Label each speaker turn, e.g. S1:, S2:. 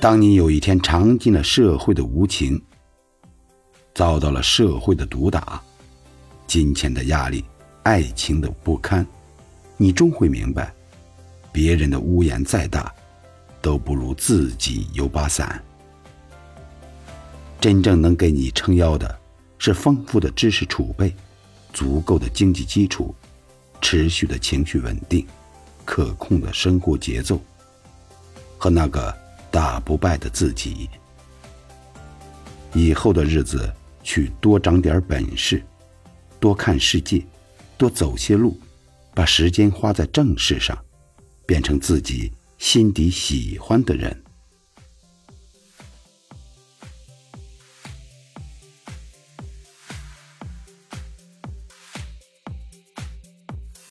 S1: 当你有一天尝尽了社会的无情，遭到了社会的毒打，金钱的压力，爱情的不堪，你终会明白，别人的屋檐再大，都不如自己有把伞。真正能给你撑腰的，是丰富的知识储备，足够的经济基础，持续的情绪稳定，可控的生活节奏，和那个打不败的自己。以后的日子，去多长点本事，多看世界，多走些路，把时间花在正事上，变成自己心底喜欢的人。